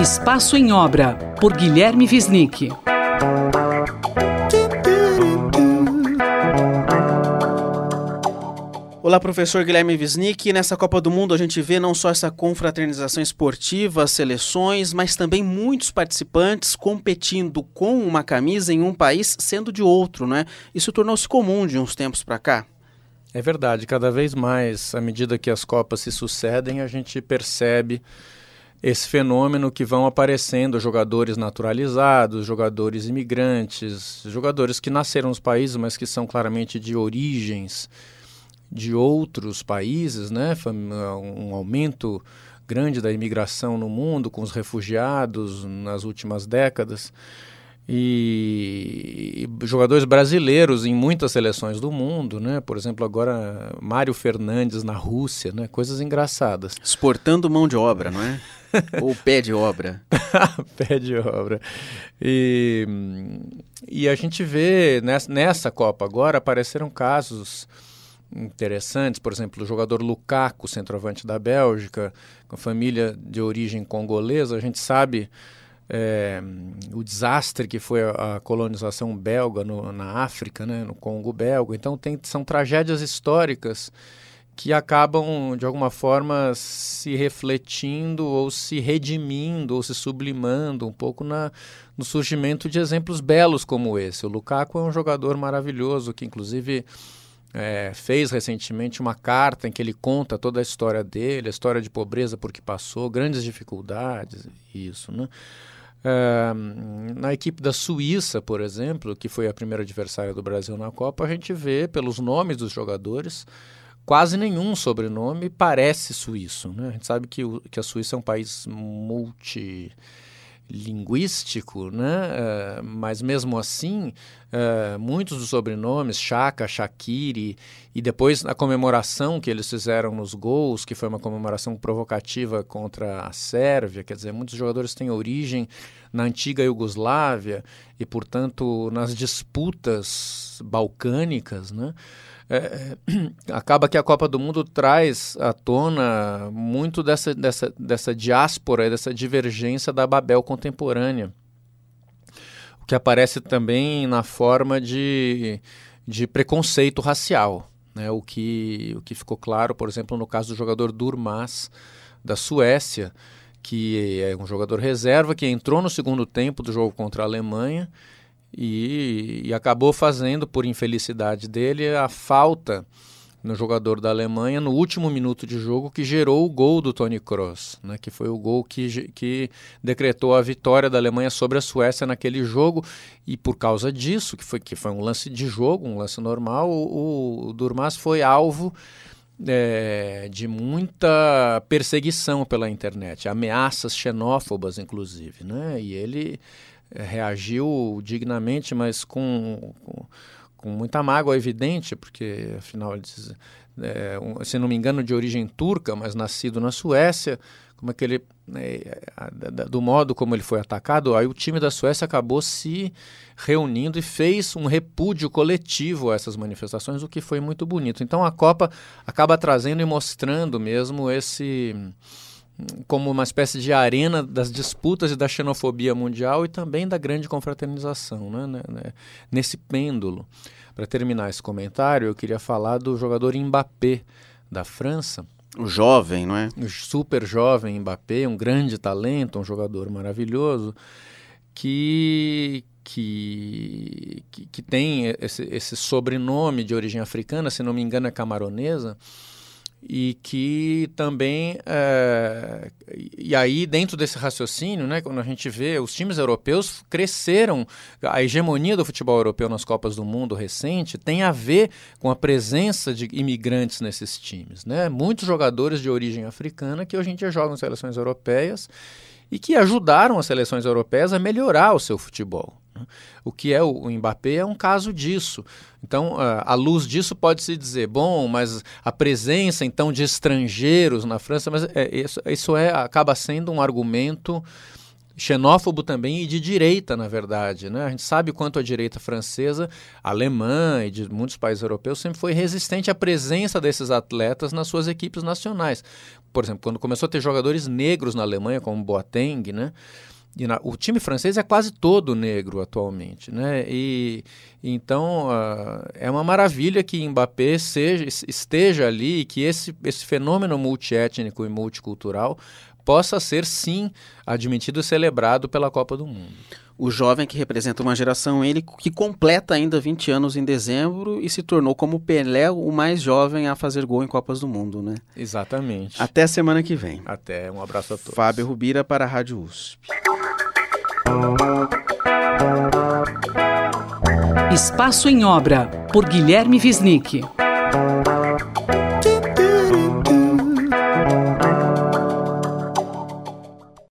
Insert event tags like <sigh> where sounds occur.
Espaço em Obra, por Guilherme Visnick. Olá, professor Guilherme Wisnik. Nessa Copa do Mundo a gente vê não só essa confraternização esportiva, seleções, mas também muitos participantes competindo com uma camisa em um país sendo de outro, né? Isso tornou-se comum de uns tempos para cá. É verdade, cada vez mais, à medida que as Copas se sucedem, a gente percebe esse fenômeno que vão aparecendo jogadores naturalizados, jogadores imigrantes, jogadores que nasceram nos países, mas que são claramente de origens de outros países, né? um aumento grande da imigração no mundo com os refugiados nas últimas décadas e, jogadores brasileiros em muitas seleções do mundo, né? Por exemplo, agora Mário Fernandes na Rússia, né? Coisas engraçadas. <laughs> Exportando mão de obra, não é? Ou pé de obra. <laughs> pé de obra. E, e a gente vê nessa, nessa Copa agora apareceram casos interessantes, por exemplo, o jogador Lukaku, centroavante da Bélgica, com família de origem congolesa, a gente sabe é, o desastre que foi a, a colonização belga no, na África, né, no Congo belga. Então tem, são tragédias históricas que acabam de alguma forma se refletindo ou se redimindo ou se sublimando um pouco na, no surgimento de exemplos belos como esse. O Lukaku é um jogador maravilhoso que inclusive é, fez recentemente uma carta em que ele conta toda a história dele, a história de pobreza por que passou, grandes dificuldades, isso, né? Na equipe da Suíça, por exemplo, que foi a primeira adversária do Brasil na Copa, a gente vê pelos nomes dos jogadores quase nenhum sobrenome parece suíço. Né? A gente sabe que, o, que a Suíça é um país multi linguístico, né? Mas mesmo assim, uh, muitos dos sobrenomes, Chaka, Shakiri, e depois a comemoração que eles fizeram nos gols, que foi uma comemoração provocativa contra a Sérvia, quer dizer, muitos jogadores têm origem na antiga Iugoslávia e, portanto, nas disputas balcânicas, né? É, <clears throat> acaba que a Copa do Mundo traz à tona muito dessa, dessa, dessa diáspora, dessa divergência da Babel contemporânea, que aparece também na forma de, de preconceito racial, né? o, que, o que ficou claro, por exemplo, no caso do jogador Durmas, da Suécia, que é um jogador reserva que entrou no segundo tempo do jogo contra a Alemanha e, e acabou fazendo, por infelicidade dele, a falta no jogador da Alemanha no último minuto de jogo que gerou o gol do Tony Kroos, né, que foi o gol que, que decretou a vitória da Alemanha sobre a Suécia naquele jogo. E por causa disso, que foi, que foi um lance de jogo, um lance normal, o, o Durmas foi alvo é, de muita perseguição pela internet, ameaças xenófobas inclusive, né, e ele é, reagiu dignamente, mas com, com, com, muita mágoa evidente, porque afinal, diz, é, um, se não me engano, de origem turca, mas nascido na Suécia, como é que ele, é, do modo como ele foi atacado, aí o time da Suécia acabou se reunindo e fez um repúdio coletivo a essas manifestações, o que foi muito bonito. Então a Copa acaba trazendo e mostrando mesmo esse como uma espécie de arena das disputas e da xenofobia mundial e também da grande confraternização, né, né, né? nesse pêndulo. Para terminar esse comentário, eu queria falar do jogador Mbappé da França. O jovem, não é? O super jovem Mbappé, um grande talento, um jogador maravilhoso, que, que, que, que tem esse, esse sobrenome de origem africana, se não me engano é camaronesa, e que também é, e aí dentro desse raciocínio, né, quando a gente vê os times europeus cresceram, a hegemonia do futebol europeu nas Copas do Mundo recente tem a ver com a presença de imigrantes nesses times, né? Muitos jogadores de origem africana que hoje em dia jogam em seleções europeias e que ajudaram as seleções europeias a melhorar o seu futebol. Né? O que é o, Mbappé é um caso disso. Então, à luz disso, pode-se dizer, bom, mas a presença então de estrangeiros na França, mas é, isso, isso é, acaba sendo um argumento xenófobo também e de direita, na verdade. Né? A gente sabe quanto a direita francesa, alemã e de muitos países europeus sempre foi resistente à presença desses atletas nas suas equipes nacionais. Por exemplo, quando começou a ter jogadores negros na Alemanha, como Boateng, né? Na, o time francês é quase todo negro atualmente, né? E então uh, é uma maravilha que Mbappé seja, esteja ali e que esse, esse fenômeno multiétnico e multicultural possa ser sim admitido e celebrado pela Copa do Mundo. O jovem que representa uma geração, ele que completa ainda 20 anos em dezembro e se tornou como Pelé o mais jovem a fazer gol em Copas do Mundo, né? Exatamente. Até semana que vem. Até, um abraço a todos. Fábio Rubira para a Rádio USP. Espaço em Obra, por Guilherme Visnick.